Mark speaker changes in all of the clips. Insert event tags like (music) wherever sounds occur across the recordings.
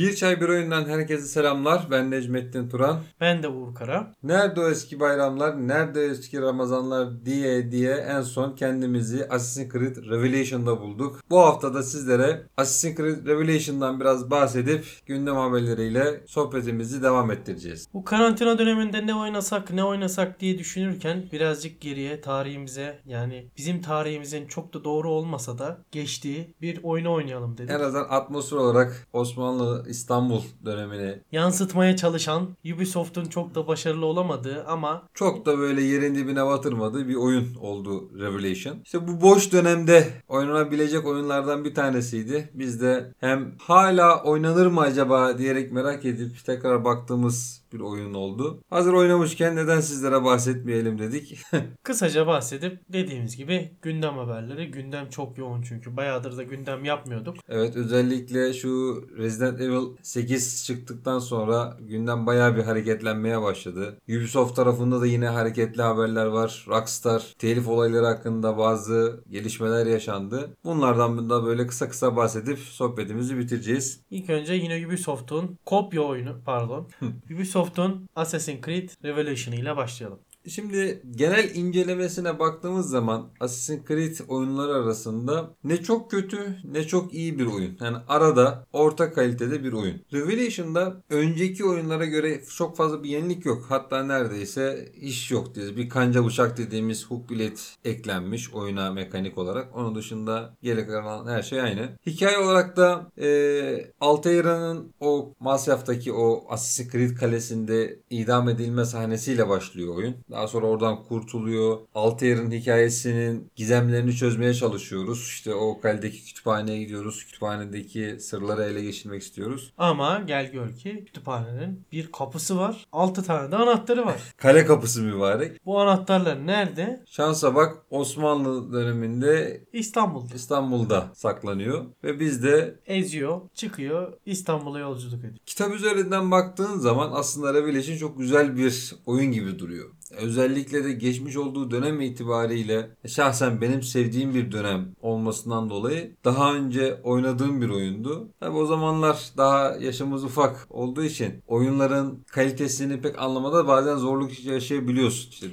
Speaker 1: Bir Çay Bir Oyundan herkese selamlar. Ben Necmettin Turan.
Speaker 2: Ben de Uğur Kara.
Speaker 1: Nerede o eski bayramlar, nerede eski Ramazanlar diye diye en son kendimizi Assassin's Creed Revelation'da bulduk. Bu hafta da sizlere Assassin's Creed Revelation'dan biraz bahsedip gündem haberleriyle sohbetimizi devam ettireceğiz.
Speaker 2: Bu karantina döneminde ne oynasak ne oynasak diye düşünürken birazcık geriye tarihimize yani bizim tarihimizin çok da doğru olmasa da geçtiği bir oyunu oynayalım dedik.
Speaker 1: En azından atmosfer olarak Osmanlı İstanbul dönemini
Speaker 2: Yansıtmaya çalışan Ubisoft'un çok da başarılı olamadığı ama
Speaker 1: çok da böyle yerin dibine batırmadığı bir oyun oldu Revelation. İşte bu boş dönemde oynanabilecek oyunlardan bir tanesiydi. Biz de hem hala oynanır mı acaba diyerek merak edip tekrar baktığımız bir oyun oldu. Hazır oynamışken neden sizlere bahsetmeyelim dedik. (laughs)
Speaker 2: kısaca bahsedip dediğimiz gibi gündem haberleri. Gündem çok yoğun çünkü bayağıdır da gündem yapmıyorduk.
Speaker 1: evet özellikle şu Resident Evil 8 çıktıktan sonra gündem bayağı bir hareketlenmeye başladı. Ubisoft tarafında da yine hareketli haberler var. Rockstar telif olayları hakkında bazı gelişmeler yaşandı. Bunlardan da böyle kısa kısa bahsedip sohbetimizi bitireceğiz.
Speaker 2: İlk önce yine Ubisoft'un kopya oyunu pardon. (laughs) Ubisoft'un Assassin's Creed Revelation ile başlayalım.
Speaker 1: Şimdi genel incelemesine baktığımız zaman Assassin's Creed oyunları arasında ne çok kötü ne çok iyi bir oyun. Yani arada orta kalitede bir oyun. Revelation'da önceki oyunlara göre çok fazla bir yenilik yok. Hatta neredeyse iş yok diye. Bir kanca bıçak dediğimiz hook bilet eklenmiş oyuna mekanik olarak. Onun dışında geri kalan her şey aynı. Hikaye olarak da e, Altair'ın o Masyaf'taki o Assassin's Creed kalesinde idam edilme sahnesiyle başlıyor oyun. Daha sonra oradan kurtuluyor. Altair'in hikayesinin gizemlerini çözmeye çalışıyoruz. İşte o kaledeki kütüphaneye gidiyoruz. Kütüphanedeki sırları ele geçirmek istiyoruz.
Speaker 2: Ama gel gör ki kütüphanenin bir kapısı var. 6 tane de anahtarı var. (laughs)
Speaker 1: Kale kapısı mübarek.
Speaker 2: Bu anahtarlar nerede?
Speaker 1: Şansa bak Osmanlı döneminde
Speaker 2: İstanbul'da.
Speaker 1: İstanbul'da saklanıyor. Ve biz de
Speaker 2: Eziyor, çıkıyor, İstanbul'a yolculuk ediyor.
Speaker 1: kitap üzerinden baktığın zaman aslında Revelation çok güzel bir oyun gibi duruyor. Özellikle de geçmiş olduğu dönem itibariyle şahsen benim sevdiğim bir dönem olmasından dolayı daha önce oynadığım bir oyundu. Tabi o zamanlar daha yaşımız ufak olduğu için oyunların kalitesini pek anlamada bazen zorluk yaşayabiliyorsun. İşte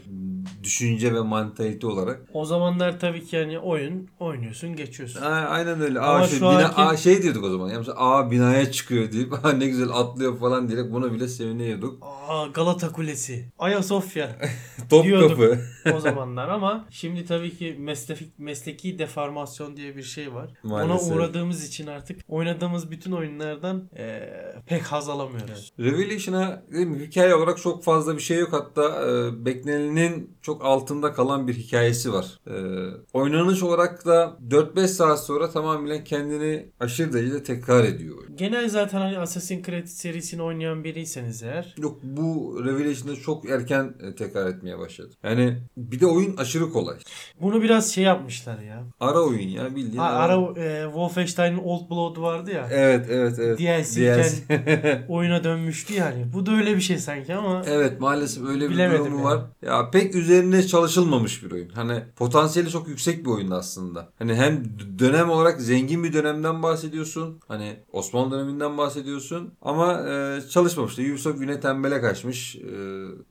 Speaker 1: düşünce ve mantalite olarak.
Speaker 2: O zamanlar tabii ki yani oyun oynuyorsun, geçiyorsun.
Speaker 1: A- Aynen öyle.
Speaker 2: Ama
Speaker 1: Aa, şey,
Speaker 2: şu
Speaker 1: bina,
Speaker 2: anki-
Speaker 1: aa, şey diyorduk o zaman. Yani mesela aa binaya çıkıyor deyip (laughs) ne güzel atlıyor falan diyerek buna bile seviniyorduk.
Speaker 2: Aa Galata Kulesi, Ayasofya (laughs)
Speaker 1: Top
Speaker 2: Diyorduk.
Speaker 1: kapı.
Speaker 2: o zamanlar ama şimdi tabii ki mesleki, mesleki deformasyon diye bir şey var.
Speaker 1: Maalesef.
Speaker 2: Ona uğradığımız için artık oynadığımız bütün oyunlardan eee, pek haz alamıyoruz.
Speaker 1: Revelation'a değil mi, hikaye olarak çok fazla bir şey yok. Hatta e, beklenenin çok altında kalan bir hikayesi var. E, oynanış olarak da 4-5 saat sonra tamamen kendini aşırı derecede tekrar ediyor.
Speaker 2: Genel zaten hani Assassin's Creed serisini oynayan biriyseniz eğer
Speaker 1: Yok bu Revelation'da çok erken e, tekrar etmeye başladı. Yani bir de oyun aşırı kolay.
Speaker 2: bunu biraz şey yapmışlar ya.
Speaker 1: Ara oyun ya bildiğin.
Speaker 2: Ha, ara eee, Wolfenstein'in Old Blood vardı ya.
Speaker 1: Evet evet evet.
Speaker 2: DLC iken (laughs) oyuna dönmüştü yani. Bu da öyle bir şey sanki ama
Speaker 1: Evet maalesef öyle bir
Speaker 2: Bilemedim
Speaker 1: durumu
Speaker 2: yani.
Speaker 1: var. Ya pek üzerine çalışılmamış bir oyun. Hani potansiyeli çok yüksek bir oyun aslında. Hani hem dönem olarak zengin bir dönemden bahsediyorsun. Hani Osmanlı döneminden bahsediyorsun. Ama e, çalışmamış da Ubisoft yine tembele kaçmış. E,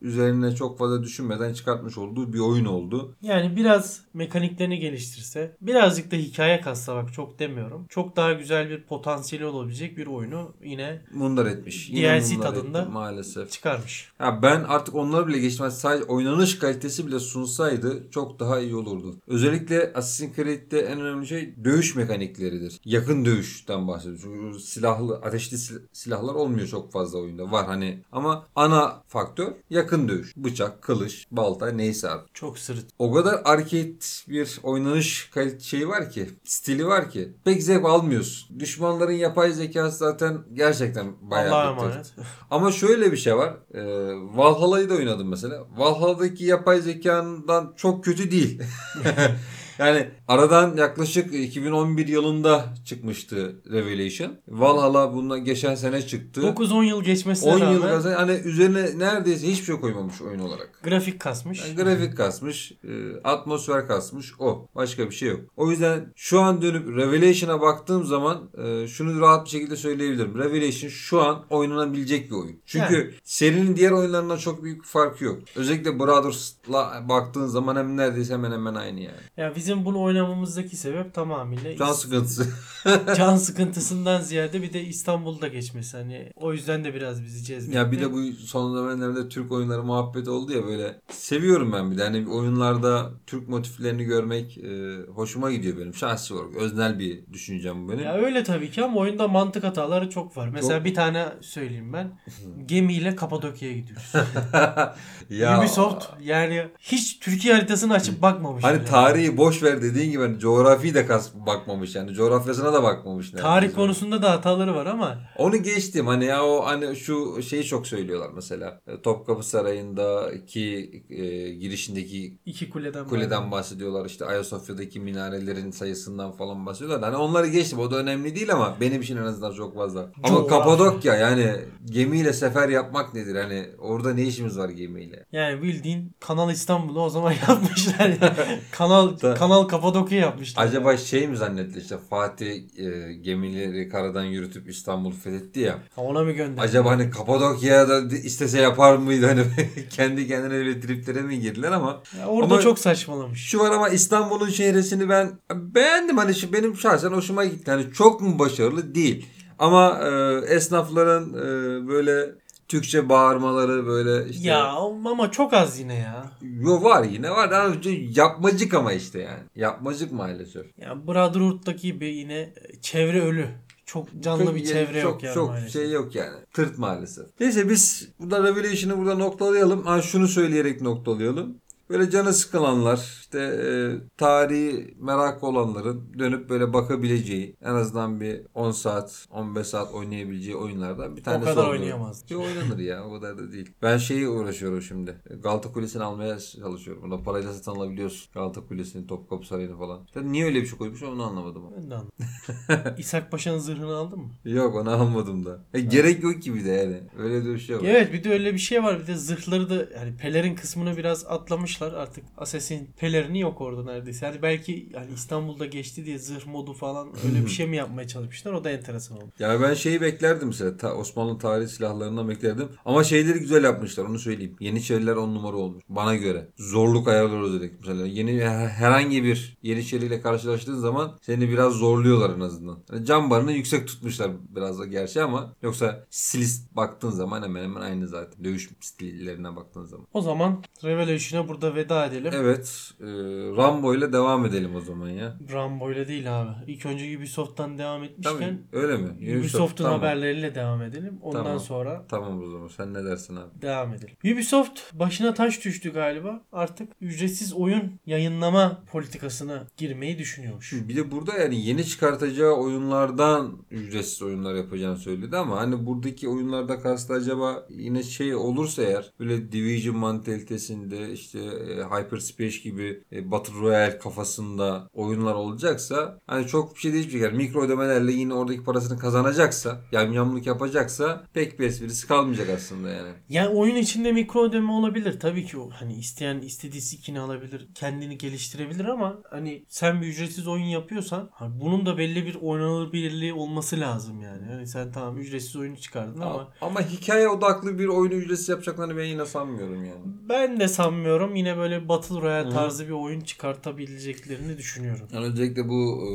Speaker 1: üzerine çok fazla düşünmeden çıkartmış olduğu bir oyun oldu.
Speaker 2: Yani biraz mekaniklerini geliştirse, birazcık da hikaye kassa bak çok demiyorum. Çok daha güzel bir potansiyeli olabilecek bir oyunu yine
Speaker 1: Mundar etmiş. Yine
Speaker 2: DLC
Speaker 1: mundar
Speaker 2: tadında.
Speaker 1: etti maalesef.
Speaker 2: çıkarmış.
Speaker 1: Ya ben artık onları bile geçmez. Sadece oynanış kalitesi bile sunsaydı çok daha iyi olurdu. Özellikle Assassin's Creed'de en önemli şey dövüş mekanikleridir. Yakın dövüşten bahsediyoruz. Çünkü silahlı, ateşli sil- silahlar olmuyor çok fazla oyunda. Var hani ama ana faktör yakın dövüş. Bıçak, kılıç, balta neyse artık.
Speaker 2: Çok sırıt.
Speaker 1: O kadar arcade bir oynanış kalite şeyi var ki, stili var ki pek zevk almıyorsun. Düşmanların yapay zekası zaten gerçekten bayağı
Speaker 2: Allah'a emanet.
Speaker 1: Ama şöyle bir şey var. Ee, Valhalla'yı da oynadım mesela. Valhalla'daki yapay zekandan çok kötü değil. (laughs) Yani aradan yaklaşık 2011 yılında çıkmıştı Revelation. Valhalla bundan geçen sene çıktı.
Speaker 2: 9-10 yıl geçmesine
Speaker 1: 10
Speaker 2: rağmen
Speaker 1: yıl kazan hani üzerine neredeyse hiçbir şey koymamış oyun olarak.
Speaker 2: grafik kasmış.
Speaker 1: Yani grafik kasmış, e, atmosfer kasmış o. Başka bir şey yok. O yüzden şu an dönüp Revelation'a baktığım zaman e, şunu rahat bir şekilde söyleyebilirim. Revelation şu an oynanabilecek bir oyun. Çünkü serinin diğer oyunlarından çok büyük bir farkı yok. Özellikle Brothers'la baktığın zaman hem neredeyse hemen hemen aynı yani.
Speaker 2: Ya bizim bunu oynamamızdaki sebep tamamıyla
Speaker 1: Can sıkıntısı. (laughs)
Speaker 2: can (laughs) sıkıntısından ziyade bir de İstanbul'da geçmesi. Hani o yüzden de biraz bizi cezbetti.
Speaker 1: Ya bir de bu son zamanlarda Türk oyunları muhabbeti oldu ya böyle. Seviyorum ben bir de. Hani oyunlarda Türk motiflerini görmek e, hoşuma gidiyor benim. Şahsi olarak. Öznel bir düşüncem bu benim.
Speaker 2: Ya öyle tabii ki ama oyunda mantık hataları çok var. Mesela
Speaker 1: Çok.
Speaker 2: bir tane söyleyeyim ben. (laughs) Gemiyle Kapadokya'ya gidiyoruz.
Speaker 1: ya,
Speaker 2: Ubisoft yani hiç Türkiye haritasını açıp bakmamış.
Speaker 1: Hani
Speaker 2: bile.
Speaker 1: tarihi boş ver dediğin gibi hani coğrafi de kas bakmamış yani. Coğrafyasına da bakmamış.
Speaker 2: Tarih konusunda da hataları var ama
Speaker 1: Onu geçtim hani ya o hani şu şeyi çok söylüyorlar mesela. E, Topkapı Sarayı'ndaki e, girişindeki
Speaker 2: iki kuleden
Speaker 1: kuleden bahsediyorlar. İşte Ayasofya'daki minarelerin sayısından falan bahsediyorlar. Hani onları geçtim. O da önemli değil ama benim için en azından çok fazla. Ama
Speaker 2: Coğrafya.
Speaker 1: Kapadokya yani gemiyle sefer yapmak nedir? Hani orada ne işimiz var gemiyle?
Speaker 2: Yani bildiğin Kanal İstanbul'u o zaman (laughs) yapmışlar. ya. kanal
Speaker 1: Da-
Speaker 2: Kanal Kapadokya yapmışlar.
Speaker 1: Acaba şey mi zannetti işte Fatih e, gemileri karadan yürütüp İstanbul'u fethetti ya.
Speaker 2: Ha, Ona mı gönder?
Speaker 1: Acaba hani Kapadokya'ya da istese yapar mıydı hani (laughs) kendi kendine öyle triplere mi girdiler ama
Speaker 2: Ya orada
Speaker 1: Ama-
Speaker 2: çok saçmalamış.
Speaker 1: Şu var ama İstanbul'un şehresini ben beğendim. Hani şu benim şahsen hoşuma gitti. Hani çok mu başarılı? Değil. Ama e, esnafların e, böyle Türkçe bağırmaları böyle işte.
Speaker 2: Ya ama çok az yine ya.
Speaker 1: Yo var yine var. Daha önce yapmacık ama işte yani. Yapmacık maalesef.
Speaker 2: Ya Brotherhood'daki gibi yine çevre ölü. Çok canlı
Speaker 1: Çok-
Speaker 2: bir çevre
Speaker 1: çok,
Speaker 2: yok yani
Speaker 1: Çok
Speaker 2: maalesef.
Speaker 1: şey yok yani. Tırt maalesef. Neyse biz burada Revelation'ı burada noktalayalım. Ha şunu söyleyerek noktalayalım. Böyle canı sıkılanlar, işte e, tarihi merak olanların dönüp böyle bakabileceği en azından bir 10 saat, 15 saat oynayabileceği oyunlardan bir tanesi
Speaker 2: kadar
Speaker 1: oldu.
Speaker 2: oynayamaz.
Speaker 1: Yok oynanır ya o kadar da değil. Ben şeyi uğraşıyorum şimdi. Galata Kulesi'ni almaya çalışıyorum. Bunda parayla satın alabiliyorsun. Galata Kulesi'ni, Topkapı Sarayı'nı falan. İşte niye öyle bir şey koymuş onu anlamadım.
Speaker 2: Ben de anladım. (laughs) İshak Paşa'nın zırhını aldın mı?
Speaker 1: Yok onu almadım da. E, gerek yok ki bir de yani. Öyle de bir şey yok.
Speaker 2: Evet bir de öyle bir şey var. Bir de zırhları da yani pelerin kısmını biraz atlamışlar. Artık Assassin pelerini yok orada neredeyse. Yani belki yani İstanbul'da geçti diye zırh modu falan öyle bir şey mi yapmaya çalışmışlar? O da enteresan oldu.
Speaker 1: Yani ben şeyi beklerdim mesela. Ta- Osmanlı tarihi silahlarından beklerdim. Ama şeyleri güzel yapmışlar onu söyleyeyim. Yeniçeriler on numara olmuş. Bana göre. Zorluk ayarları özellikle. Mesela yeni her- herhangi bir Yeniçeriyle karşılaştığın zaman seni biraz zorluyorlar en azından. Yani can barını yüksek tutmuşlar biraz da gerçi ama yoksa stilist baktığın zaman hemen hemen aynı zaten. Dövüş stillerine baktığın zaman.
Speaker 2: O zaman Revelation'a burada veda edelim.
Speaker 1: Evet. E, Rambo ile devam edelim o zaman ya.
Speaker 2: Rambo ile değil abi. İlk önce Ubisoft'tan devam etmişken
Speaker 1: Tamam. Öyle mi?
Speaker 2: Ubisoft'un
Speaker 1: tamam.
Speaker 2: haberleriyle devam edelim. Ondan
Speaker 1: Tamam.
Speaker 2: sonra
Speaker 1: Tamam o zaman. Sen ne dersin abi?
Speaker 2: devam edelim. Ubisoft başına taş düştü galiba. Artık ücretsiz oyun yayınlama politikasına girmeyi düşünüyormuş.
Speaker 1: Bir de burada yani yeni çıkartacağı oyunlardan ücretsiz oyunlar yapacağını söyledi ama hani buradaki oyunlarda kastı acaba yine şey olursa eğer böyle Division mantalitesinde işte Hyperspace gibi e, Battle Royale kafasında oyunlar olacaksa hani çok bir şey değişmeyecek. Yani mikro ödemelerle yine oradaki parasını kazanacaksa yamyamlık yapacaksa pek bir esprisi kalmayacak aslında yani.
Speaker 2: Yani oyun içinde mikro ödeme olabilir. Tabii ki o hani isteyen istediği skin'i alabilir. Kendini geliştirebilir ama hani sen bir ücretsiz oyun yapıyorsan bunun da belli bir oynanabilirliği olması lazım yani. Hani sen tamam ücretsiz oyunu çıkardın ama
Speaker 1: Ama hikaye odaklı bir oyunu ücretsiz yapacaklarını ben yine sanmıyorum yani.
Speaker 2: ben de sanmıyorum yine böyle Battle Royale
Speaker 1: Hı.
Speaker 2: tarzı bir oyun çıkartabileceklerini düşünüyorum.
Speaker 1: Yani özellikle bu e,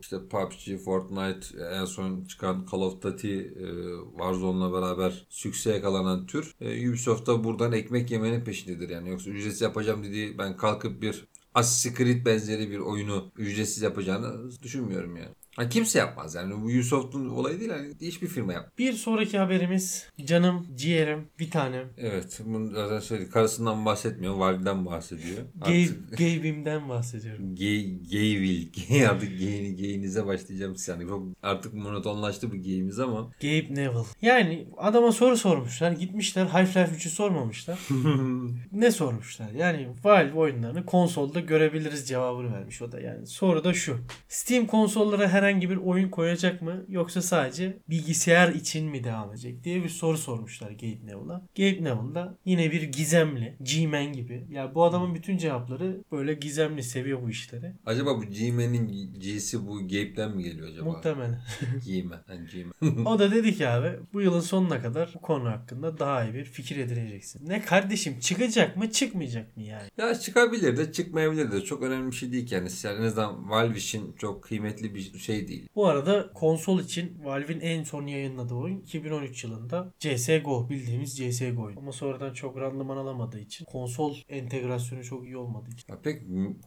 Speaker 1: işte PUBG, Fortnite, en son çıkan Call of Duty, e, Warzone'la beraber sükse yakalanan tür e, Ubisoft da buradan ekmek yemenin peşindedir yani. Yoksa ücretsiz yapacağım dediği ben kalkıp bir Assassin's Creed benzeri bir oyunu ücretsiz yapacağını düşünmüyorum yani. Ha, kimse yapmaz yani. Bu Ubisoft'un olayı değil. Hani hiçbir firma yap.
Speaker 2: Bir sonraki haberimiz canım, ciğerim, bir tanem.
Speaker 1: Evet. Bunu zaten söyledik. Karısından bahsetmiyor. Valve'den bahsediyor. (laughs) (laughs)
Speaker 2: Gay,
Speaker 1: Artık
Speaker 2: Gabe'imden bahsediyorum.
Speaker 1: Gay, gayville. Gay artık gayini, gayinize başlayacağım. Yani çok artık monotonlaştı bu gayimiz ama.
Speaker 2: Gabe Neville. Yani adama soru sormuşlar. Gitmişler Half-Life 3'ü sormamışlar. (laughs) ne sormuşlar? Yani Valve oyunlarını konsolda görebiliriz cevabını vermiş o da yani. Soru da şu. Steam konsollara herhangi bir oyun koyacak mı yoksa sadece bilgisayar için mi devam edecek diye bir soru sormuşlar Gabe Neville'a. Gabe Neville da yine bir gizemli, G-Man gibi. Ya bu adamın bütün cevapları böyle gizemli seviyor bu işleri.
Speaker 1: Acaba bu G-Man'in G'si bu Gabe'den mi geliyor acaba?
Speaker 2: Muhtemelen. (laughs)
Speaker 1: G-Man. Yani G-Man.
Speaker 2: O da dedi ki abi bu yılın sonuna kadar bu konu hakkında daha iyi bir fikir edineceksin. Ne kardeşim çıkacak mı çıkmayacak mı yani?
Speaker 1: ya çıkabilir de çıkmayabilir de. Çok önemli bir şey değil ki. Yani en azından Valve için çok kıymetli bir şey değil.
Speaker 2: Bu arada konsol için Valve'in en son yayınladığı oyun 2013 yılında CSGO bildiğimiz CSGO oyun. Ama sonradan çok randıman alamadığı için konsol entegrasyonu çok iyi olmadığı için.
Speaker 1: Ya pek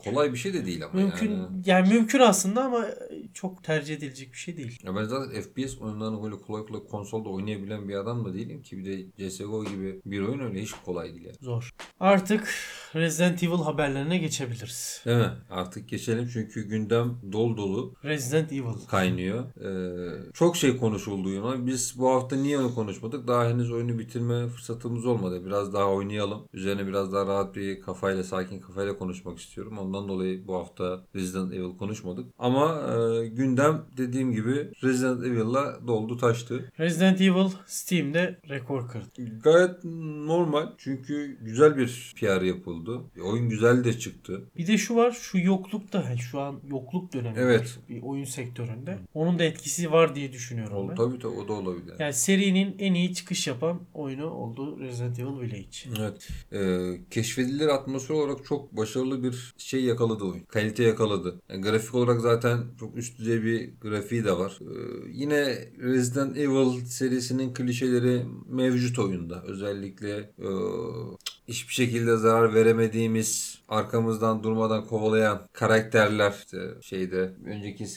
Speaker 1: kolay bir şey de değil ama
Speaker 2: Mümkün
Speaker 1: yani.
Speaker 2: yani mümkün aslında ama çok tercih edilecek bir şey değil.
Speaker 1: Ya ben zaten FPS oyunlarını böyle kolay kolay konsolda oynayabilen bir adam da değilim ki. Bir de CSGO gibi bir oyun öyle hiç kolay değil yani.
Speaker 2: Zor. Artık Resident Evil haberlerine geçebiliriz.
Speaker 1: Değil mi? Artık geçelim çünkü gündem dolu dolu
Speaker 2: Resident Evil.
Speaker 1: kaynıyor. Ee, çok şey konuşuldu ama biz bu hafta niye onu konuşmadık? Daha henüz oyunu bitirme fırsatımız olmadı. Biraz daha oynayalım. Üzerine biraz daha rahat bir kafayla, sakin kafayla konuşmak istiyorum. Ondan dolayı bu hafta Resident Evil konuşmadık. Ama e, gündem dediğim gibi Resident Evil'la doldu taştı.
Speaker 2: Resident Evil Steam'de rekor kırdı.
Speaker 1: Gayet normal çünkü güzel bir PR yapıldı. Oyun güzel de çıktı.
Speaker 2: Bir de şu var şu yoklukta yani şu an yokluk dönemi
Speaker 1: Evet.
Speaker 2: bir oyun sektöründe. Onun da etkisi var diye düşünüyorum
Speaker 1: Ol,
Speaker 2: ben.
Speaker 1: tabii tabii o da olabilir.
Speaker 2: Yani serinin en iyi çıkış yapan oyunu oldu Resident Evil Village.
Speaker 1: Evet. Ee, keşfedilir atmosfer olarak çok başarılı bir şey yakaladı oyun. Kalite yakaladı. Yani grafik olarak zaten çok üst düzey bir grafiği de var. Ee, yine Resident Evil serisinin klişeleri mevcut oyunda. Özellikle e, hiçbir şekilde zarar veremediğimiz arkamızdan durmadan kovalayan karakterler işte şeyde önceki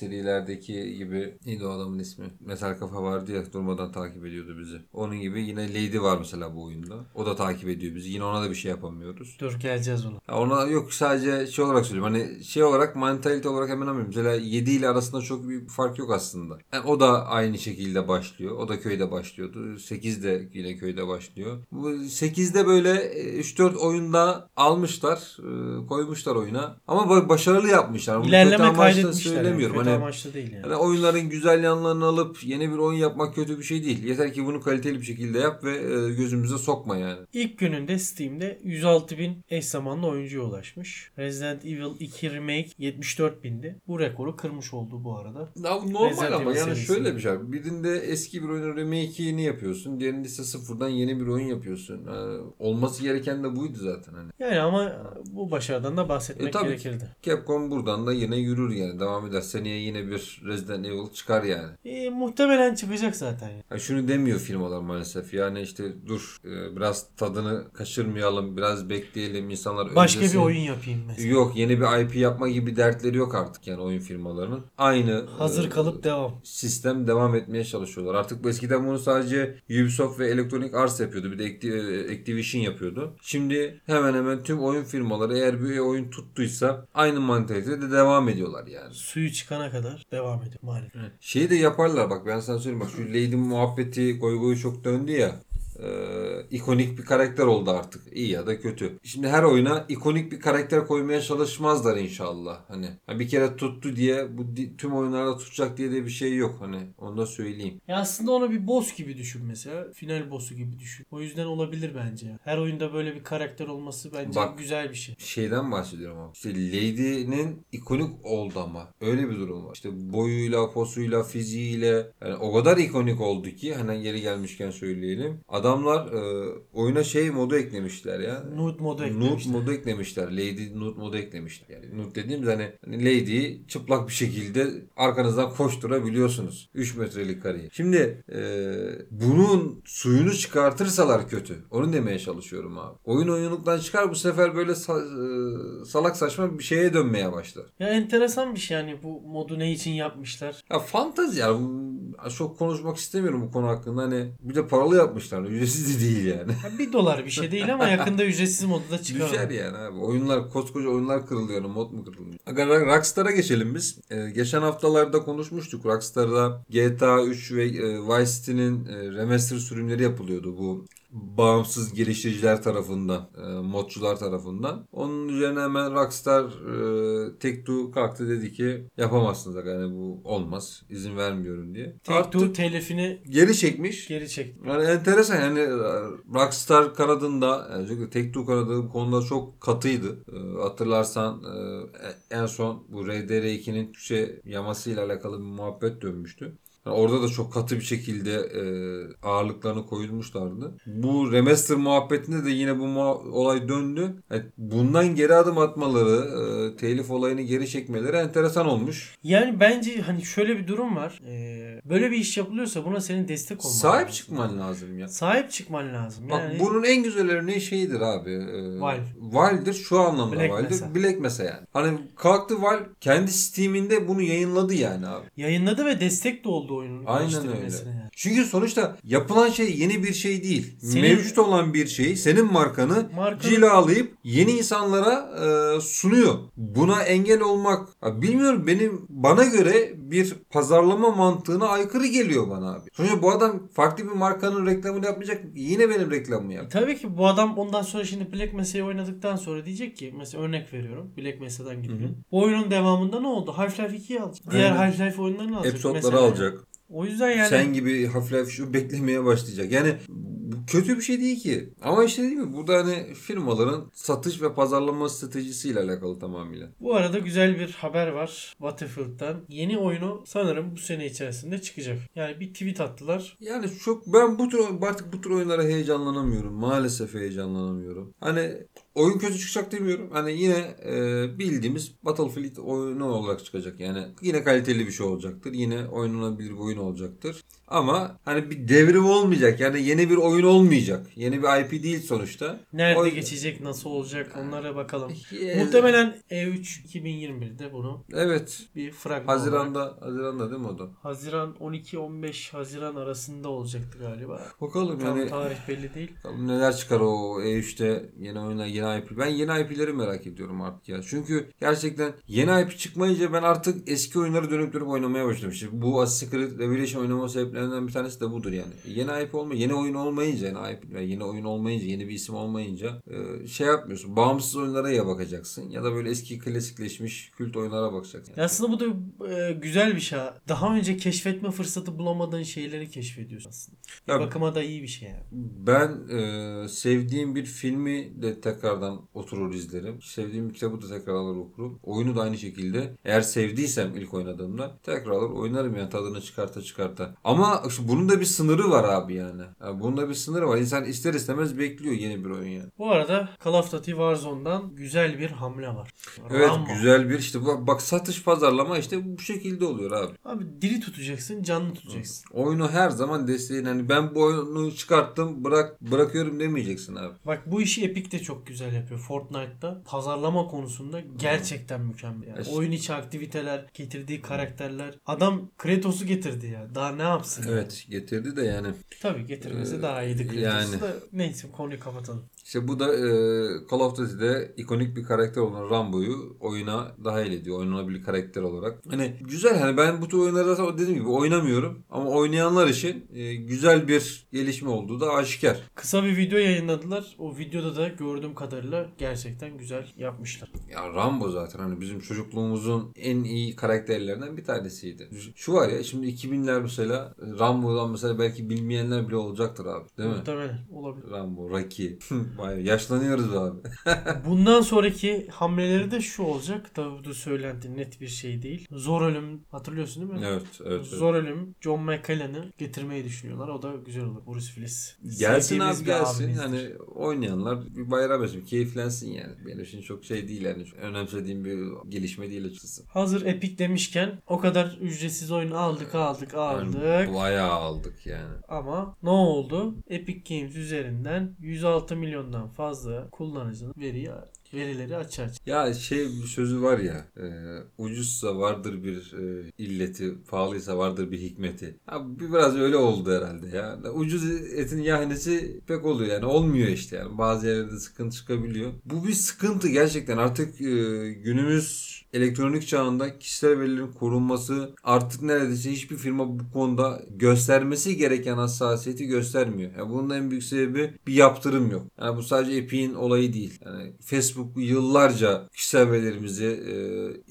Speaker 1: serilerdeki gibi neydi o adamın ismi? Metal Kafa vardı ya durmadan takip ediyordu bizi. Onun gibi yine Lady var mesela bu oyunda. O da takip ediyor bizi. Yine ona da bir şey yapamıyoruz.
Speaker 2: Dur geleceğiz ona.
Speaker 1: Ya ona yok sadece şey olarak söylüyorum. Hani şey olarak mantalite olarak hemen hemen mesela 7 ile arasında çok büyük bir fark yok aslında. Yani o da aynı şekilde başlıyor. O da köyde başlıyordu. 8 de yine köyde başlıyor. Bu 8'de böyle e, 3-4 oyunda almışlar, e, koymuşlar oyuna. Ama ba- başarılı yapmışlar.
Speaker 2: İlerleme kaydetmişler. Yani.
Speaker 1: söylemiyorum.
Speaker 2: Kötü
Speaker 1: Hani
Speaker 2: amaçlı değil yani.
Speaker 1: yani oyunların güzel yanlarını alıp yeni bir oyun yapmak kötü bir şey değil. Yeter ki bunu kaliteli bir şekilde yap ve e, gözümüze sokma yani.
Speaker 2: İlk gününde Steam'de 106 bin eş zamanlı oyuncuya ulaşmış. Resident Evil 2 Remake 74 bindi. Bu rekoru kırmış oldu bu arada.
Speaker 1: Ya normal
Speaker 2: Resident
Speaker 1: ama
Speaker 2: Evil
Speaker 1: yani şöyle bir şey. Birinde eski bir oyunun remake'ini yapıyorsun. Diğerinde ise sıfırdan yeni bir oyun yapıyorsun. Olması gereken de buydu zaten hani.
Speaker 2: Yani ama bu başarıdan da bahsetmek
Speaker 1: E, tabii.
Speaker 2: gerekirdi.
Speaker 1: Capcom buradan da yine yürür yani. Devam eder. Seneye yine bir Resident Evil çıkar yani.
Speaker 2: E, muhtemelen çıkacak zaten. yani.
Speaker 1: Şunu demiyor firmalar maalesef. Yani işte dur e, biraz tadını kaçırmayalım. Biraz bekleyelim. insanlar
Speaker 2: Başka bir
Speaker 1: özlesin.
Speaker 2: oyun yapayım mesela.
Speaker 1: Yok yeni bir IP yapma gibi dertleri yok artık yani oyun firmalarının. Aynı
Speaker 2: Hazır
Speaker 1: e,
Speaker 2: kalıp devam.
Speaker 1: sistem devam etmeye çalışıyorlar. Artık bu eskiden bunu sadece Ubisoft ve Electronic Arts yapıyordu. Bir de e, Activision yapıyordu. Şimdi hemen hemen tüm oyun firmaları eğer bir oyun tuttuysa aynı mantalitede de devam ediyorlar yani.
Speaker 2: Suyu çıkana kadar devam ediyor maalesef.
Speaker 1: Şeyi de yaparlar bak ben sana söyleyeyim bak şu Lady muhabbeti goy goyu çok döndü ya. Ee, ikonik bir karakter oldu artık. İyi ya da kötü. Şimdi her oyuna ikonik bir karakter koymaya çalışmazlar inşallah. Hani ha bir kere tuttu diye bu tüm oyunlarda tutacak diye de bir şey yok. Hani onu da söyleyeyim.
Speaker 2: Ya aslında onu bir boss gibi düşün mesela. Final boss'u gibi düşün. O yüzden olabilir bence. Her oyunda böyle bir karakter olması bence
Speaker 1: Bak.
Speaker 2: güzel bir şey.
Speaker 1: Şeyden bahsediyorum ama. İşte Lady'nin ikonik oldu ama. Öyle bir durum var. İşte boyuyla, posuyla, fiziğiyle yani o kadar ikonik oldu ki hani geri gelmişken söyleyelim. Adam adamlar e, oyuna şey modu eklemişler ya.
Speaker 2: Nude modu
Speaker 1: Nude
Speaker 2: eklemişler.
Speaker 1: modu eklemişler. Lady nude modu eklemişler. Yani nude dediğimiz hani, hani lady'yi çıplak bir şekilde arkanızdan koşturabiliyorsunuz. 3 metrelik kareyi. Şimdi e, bunun suyunu çıkartırsalar kötü. Onu demeye çalışıyorum abi. Oyun oyunluktan çıkar bu sefer böyle sa- e, salak saçma bir şeye dönmeye başlar.
Speaker 2: Ya enteresan bir şey yani bu modu ne için yapmışlar?
Speaker 1: Ya fantazi yani. Çok konuşmak istemiyorum bu konu hakkında. Hani bir de paralı yapmışlar. Ücretsiz de değil yani.
Speaker 2: Ya bir dolar bir şey değil ama yakında ücretsiz modu da çıkar.
Speaker 1: Düşer yani abi. Oyunlar koskoca oyunlar kırılıyor. Mod mu kırılıyor? Rockstar'a geçelim biz. Ee, geçen haftalarda konuşmuştuk. Rockstar'da GTA 3 ve e, Vice City'nin e, remaster sürümleri yapılıyordu bu bağımsız geliştiriciler tarafından, e, modcular tarafından. Onun üzerine hemen Rockstar e, Take-Two kalktı dedi ki yapamazsınız yani bu olmaz. izin vermiyorum diye.
Speaker 2: Take-Two
Speaker 1: Artık
Speaker 2: telifini
Speaker 1: geri çekmiş.
Speaker 2: geri çekti.
Speaker 1: Yani enteresan yani e, Rockstar kanadında yani özellikle Take-Two kanadı bu konuda çok katıydı. Ee, hatırlarsan e, en son bu RDR2'nin Türkçe yamasıyla alakalı bir muhabbet dönmüştü. Yani orada da çok katı bir şekilde e, ağırlıklarını koyulmuşlardı. Bu remaster muhabbetinde de yine bu muha- olay döndü. Yani bundan geri adım atmaları, e, telif olayını geri çekmeleri enteresan olmuş.
Speaker 2: Yani bence hani şöyle bir durum var. Ee, böyle bir iş yapılıyorsa buna senin destek olman
Speaker 1: Sahip
Speaker 2: lazım.
Speaker 1: çıkman lazım ya.
Speaker 2: Sahip çıkman lazım.
Speaker 1: Bak
Speaker 2: Yani
Speaker 1: bunun en güzel örneği şeyidir abi. E,
Speaker 2: Valve.
Speaker 1: Valve'dir şu anlamda
Speaker 2: Black
Speaker 1: Valve'dir.
Speaker 2: Mesa.
Speaker 1: Black Mesa yani. Hani kalktı Valve kendi Steam'inde bunu yayınladı yani abi.
Speaker 2: yayınladı ve destek de oldu oyunun
Speaker 1: Aynen öyle.
Speaker 2: yani.
Speaker 1: Çünkü sonuçta yapılan şey yeni bir şey değil.
Speaker 2: Senin-
Speaker 1: Mevcut olan bir şeyi senin markanı
Speaker 2: Markanı-
Speaker 1: cilalayıp yeni insanlara e, sunuyor. Buna engel olmak bilmiyorum benim bana göre bir pazarlama mantığına aykırı geliyor bana abi. Sonuçta bu adam farklı bir markanın reklamını yapmayacak. Yine benim reklamımı yap.
Speaker 2: Tabii ki bu adam ondan sonra şimdi Black Mesa'yı oynadıktan sonra diyecek ki mesela örnek veriyorum. Black Mesa'dan gidelim. Bu oyunun devamında ne oldu? Half-Life 2'yi alacak. Diğer. Half-Life oyunlarını alacak.
Speaker 1: Episodları
Speaker 2: mesela.
Speaker 1: alacak.
Speaker 2: O yüzden yani
Speaker 1: Sen gibi Half-Life şu beklemeye başlayacak. Yani bu kötü bir şey değil ki. Ama işte değil mi? Burada hani firmaların satış ve pazarlama stratejisiyle alakalı tamamıyla.
Speaker 2: bu arada güzel bir haber var Battlefield'dan. Yeni oyunu sanırım bu sene içerisinde çıkacak. Yani bir tweet attılar.
Speaker 1: Yani çok ben bu tür artık bu tür oyunlara heyecanlanamıyorum. Maalesef heyecanlanamıyorum. Hani oyun kötü çıkacak demiyorum. Hani yine e, bildiğimiz Battlefield oyunu olarak çıkacak. Yani yine kaliteli bir şey olacaktır. Yine oynanabilir bir oyun olacaktır. Ama hani bir devrim olmayacak. Yani yeni bir oyun olmayacak. Yeni bir IP değil sonuçta.
Speaker 2: Nerede
Speaker 1: O-
Speaker 2: geçecek, nasıl olacak onlara bakalım.
Speaker 1: Ee,
Speaker 2: Muhtemelen E E3 2021'de bunu
Speaker 1: Evet.
Speaker 2: bir fragman olarak-
Speaker 1: Haziranda, Haziranda değil mi o da?
Speaker 2: Haziran 12-15 Haziran arasında olacaktı galiba.
Speaker 1: Bakalım
Speaker 2: Tam
Speaker 1: yani
Speaker 2: tarih belli değil.
Speaker 1: bakalım neler çıkar o E3'te yeni oyunlar, yeni IP. Ben yeni IP'leri merak ediyorum artık ya. Çünkü gerçekten yeni IP çıkmayınca ben artık eski oyunları dönüp dönüp oynamaya başladım. İşte bu Assassin's Creed Revelation oynama sebeplerinden bir tanesi de budur yani. Yeni IP olma, yeni oyun olmayınca, yeni IP, yani yeni oyun olmayınca, yeni bir isim olmayınca e, şey yapmıyorsun. Bağımsız oyunlara ya bakacaksın ya da böyle eski klasikleşmiş kült oyunlara bakacaksın.
Speaker 2: Ya Aslında bu da e, güzel bir şey. Daha önce keşfetme fırsatı bulamadığın şeyleri keşfediyorsun aslında. Bir
Speaker 1: Ya-
Speaker 2: bakıma da iyi bir şey yani.
Speaker 1: Ben e, sevdiğim bir filmi de tekrardan oturur izlerim. Sevdiğim bir kitabı da tekrar alır okurum. Oyunu da aynı şekilde. Eğer sevdiysem ilk oynadığımda tekrar alır oynarım yani tadını çıkarta çıkarta. Ama işte bunun da bir sınırı var abi yani. yani bunun da bir sınırı var. İnsan ister istemez bekliyor yeni bir oyun yani.
Speaker 2: Bu arada Call of Duty Warzone'dan güzel bir hamle var.
Speaker 1: Evet
Speaker 2: Rambo.
Speaker 1: güzel bir işte bak, bak satış pazarlama işte bu şekilde oluyor abi.
Speaker 2: Abi diri tutacaksın, canlı tutacaksın.
Speaker 1: Oyunu her zaman desteğin hani ben bu oyunu çıkarttım bırak bırakıyorum demeyeceksin abi.
Speaker 2: Bak bu işi Epic de çok güzel yapıyor. Fortnite'da pazarlama konusunda gerçekten mükemmel. Yani oyun içi aktiviteler, getirdiği karakterler. Adam Kratos'u getirdi ya. Daha ne yapsın?
Speaker 1: Evet getirdi de yani.
Speaker 2: Tabii getirmesi
Speaker 1: Ee,
Speaker 2: daha iyiydi Kratos'u
Speaker 1: yani.
Speaker 2: da. Neyse konuyu kapatalım.
Speaker 1: İşte bu da e, Call of Duty'de ikonik bir karakter olan Rambo'yu oyuna dahil ediyor. Oynanabilir karakter olarak. Hani güzel hani ben bu tür oyunları zaten dediğim gibi oynamıyorum. Ama oynayanlar için e, güzel bir gelişme olduğu da aşikar.
Speaker 2: Kısa bir video yayınladılar. O videoda da gördüğüm kadarıyla gerçekten güzel yapmışlar.
Speaker 1: Ya Rambo zaten hani bizim çocukluğumuzun en iyi karakterlerinden bir tanesiydi. Şu var ya şimdi 2000'ler mesela Rambo'dan mesela belki bilmeyenler bile olacaktır abi değil mi?
Speaker 2: Muhtemelen olabilir.
Speaker 1: Rambo, Rocky. (laughs) Vay yaşlanıyoruz abi. (laughs)
Speaker 2: Bundan sonraki hamleleri de şu olacak. Tabii bu söylenti net bir şey değil. Zor ölüm hatırlıyorsun değil mi?
Speaker 1: evet, evet. evet.
Speaker 2: Zor ölüm John McClane'ı getirmeyi düşünüyorlar. O da güzel olur. Bruce Willis.
Speaker 1: Gelsin
Speaker 2: Sevdiğimiz
Speaker 1: abi gelsin. Hani oynayanlar bir bayram etsin, keyiflensin yani. Benim için çok şey değil yani. Önemsediğim bir gelişme değil açıkçası.
Speaker 2: Hazır Epic demişken o kadar ücretsiz oyunu aldık aldık aldık.
Speaker 1: Yani bayağı aldık yani.
Speaker 2: Ama ne oldu? Epic Games üzerinden 106 milyondan fazla kullanıcının veriyi verileri çıktı.
Speaker 1: Ya şey bir sözü var ya e, ucuzsa vardır bir e, illeti pahalıysa vardır bir hikmeti. Bir biraz öyle oldu herhalde ya. Ucuz etin yahnesi pek oluyor yani olmuyor işte yani bazı yerlerde sıkıntı çıkabiliyor. Bu bir sıkıntı gerçekten artık e, günümüz elektronik çağında kişisel verilerin korunması artık neredeyse hiçbir firma bu konuda göstermesi gereken hassasiyeti göstermiyor. Yani bunun en büyük sebebi bir yaptırım yok. Yani bu sadece Epic'in olayı değil. Yani Facebook yıllarca kişisel verilerimizi e,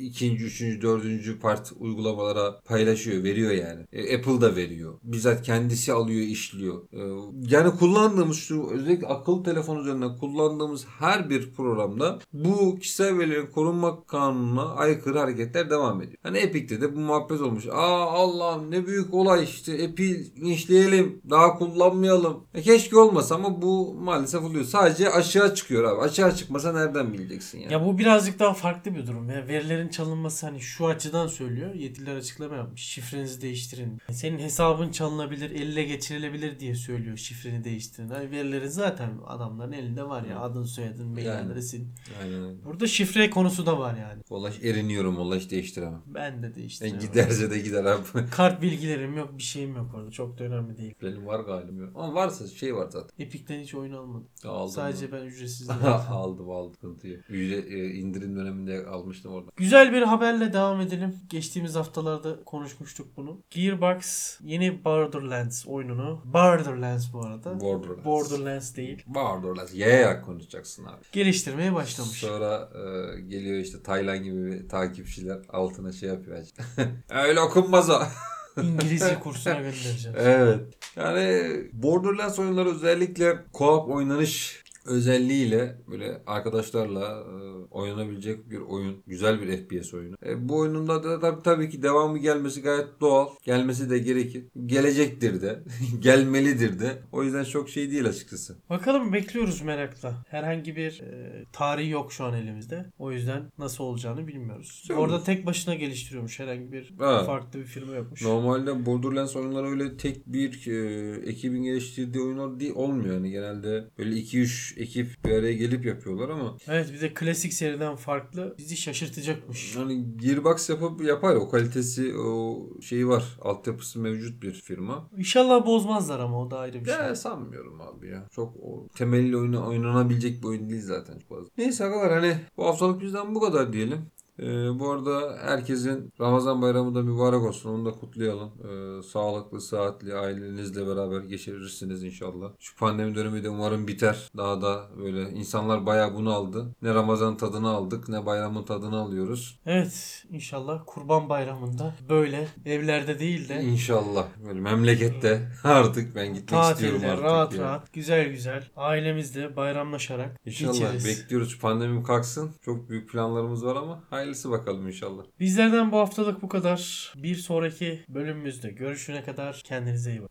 Speaker 1: ikinci, üçüncü, dördüncü part uygulamalara paylaşıyor, veriyor yani. E, Apple da veriyor. Bizzat kendisi alıyor, işliyor. E, yani kullandığımız şu özellikle akıllı telefon üzerinden kullandığımız her bir programda bu kişisel verilerin korunma kanununa aykırı hareketler devam ediyor. Hani Epic'te de bu muhabbet olmuş. Aa Allah'ım ne büyük olay işte Epic işleyelim daha kullanmayalım. E, keşke olmasa ama bu maalesef oluyor. Sadece aşağı çıkıyor abi. Aşağı çıkmasa nereden bileceksin yani?
Speaker 2: Ya bu birazcık daha farklı bir durum. Ya verilerin çalınması hani şu açıdan söylüyor. Yetkililer açıklama yapmış. Şifrenizi değiştirin. Senin hesabın çalınabilir, elle geçirilebilir diye söylüyor. Şifreni değiştirin. Hani verilerin zaten adamların elinde var ya. Adın, soyadın, mail
Speaker 1: Yani.
Speaker 2: adresin.
Speaker 1: Aynen.
Speaker 2: Burada şifre konusu da var yani.
Speaker 1: Vallahi eriniyorum hiç değiştiremem.
Speaker 2: Ben de
Speaker 1: E,
Speaker 2: değiştiriyorum.
Speaker 1: giderse de gider abi. (laughs)
Speaker 2: Kart bilgilerim yok, bir şeyim yok orada. Çok da önemli değil.
Speaker 1: Benim var galiba. Ama varsa şey var zaten.
Speaker 2: Epic'ten hiç oyun almadım.
Speaker 1: Aldım.
Speaker 2: Sadece ben ücretsiz (laughs)
Speaker 1: aldım aldım. Sıkıntı yok. Ücret, e, indirim döneminde almıştım orada.
Speaker 2: Güzel bir haberle devam edelim. Geçtiğimiz haftalarda konuşmuştuk bunu. Gearbox yeni Borderlands oyununu. Borderlands bu arada.
Speaker 1: Borderlands.
Speaker 2: Borderlands değil.
Speaker 1: Borderlands. Yayarak konuşacaksın abi.
Speaker 2: Geliştirmeye başlamış.
Speaker 1: Sonra e, geliyor işte Taylan gibi takipçiler altına şey yapıyor. (laughs) Öyle okunmaz o. (laughs)
Speaker 2: İngilizce kursuna göndereceğim.
Speaker 1: Evet. Yani Borderlands oyunları özellikle co-op oynanış özelliğiyle böyle arkadaşlarla e, oynanabilecek bir oyun. Güzel bir FPS oyunu. E, bu oyununda da tabii, tabii ki devamı gelmesi gayet doğal. Gelmesi de gerekir. Gelecektir de. (laughs) Gelmelidir de. O yüzden çok şey değil açıkçası.
Speaker 2: Bakalım bekliyoruz merakla. Herhangi bir e, tarih yok şu an elimizde. O yüzden nasıl olacağını bilmiyoruz.
Speaker 1: Yok.
Speaker 2: Orada tek başına geliştiriyormuş. Herhangi bir
Speaker 1: Ha.
Speaker 2: farklı bir firma yokmuş.
Speaker 1: Normalde Borderlands oyunları öyle tek bir e, ekibin geliştirdiği oyunlar değil, olmuyor. Yani genelde böyle 2-3 ekip bir araya gelip yapıyorlar ama
Speaker 2: Evet bir de klasik seriden farklı. Bizi şaşırtacakmış.
Speaker 1: hani Gearbox yapıp yapar o kalitesi o şeyi var. Altyapısı mevcut bir firma.
Speaker 2: İnşallah bozmazlar ama o da ayrı bir şey.
Speaker 1: Ya sanmıyorum abi ya. Çok o temelli oyunu oynanabilecek bir oyun değil zaten çok fazla. Neyse arkadaşlar hani bu haftalık bizden bu kadar diyelim. Ee, bu arada herkesin Ramazan bayramı da mübarek olsun. Onu da kutlayalım. Ee, sağlıklı, saatli ailenizle beraber geçirirsiniz inşallah. Şu pandemi dönemi de umarım biter. Daha da böyle insanlar bayağı bunu aldı. Ne Ramazan tadını aldık ne bayramın tadını alıyoruz.
Speaker 2: Evet inşallah kurban bayramında böyle evlerde değil de
Speaker 1: İnşallah. Böyle memlekette (laughs) artık ben gitmek istiyorum
Speaker 2: tatilde
Speaker 1: artık.
Speaker 2: rahat
Speaker 1: ya.
Speaker 2: rahat güzel güzel ailemizle bayramlaşarak
Speaker 1: İnşallah
Speaker 2: geçeriz.
Speaker 1: bekliyoruz. Pandemi kalksın. Çok büyük planlarımız var ama hayırlısı bakalım inşallah.
Speaker 2: Bizlerden bu haftalık bu kadar. Bir sonraki bölümümüzde görüşene kadar kendinize iyi bakın.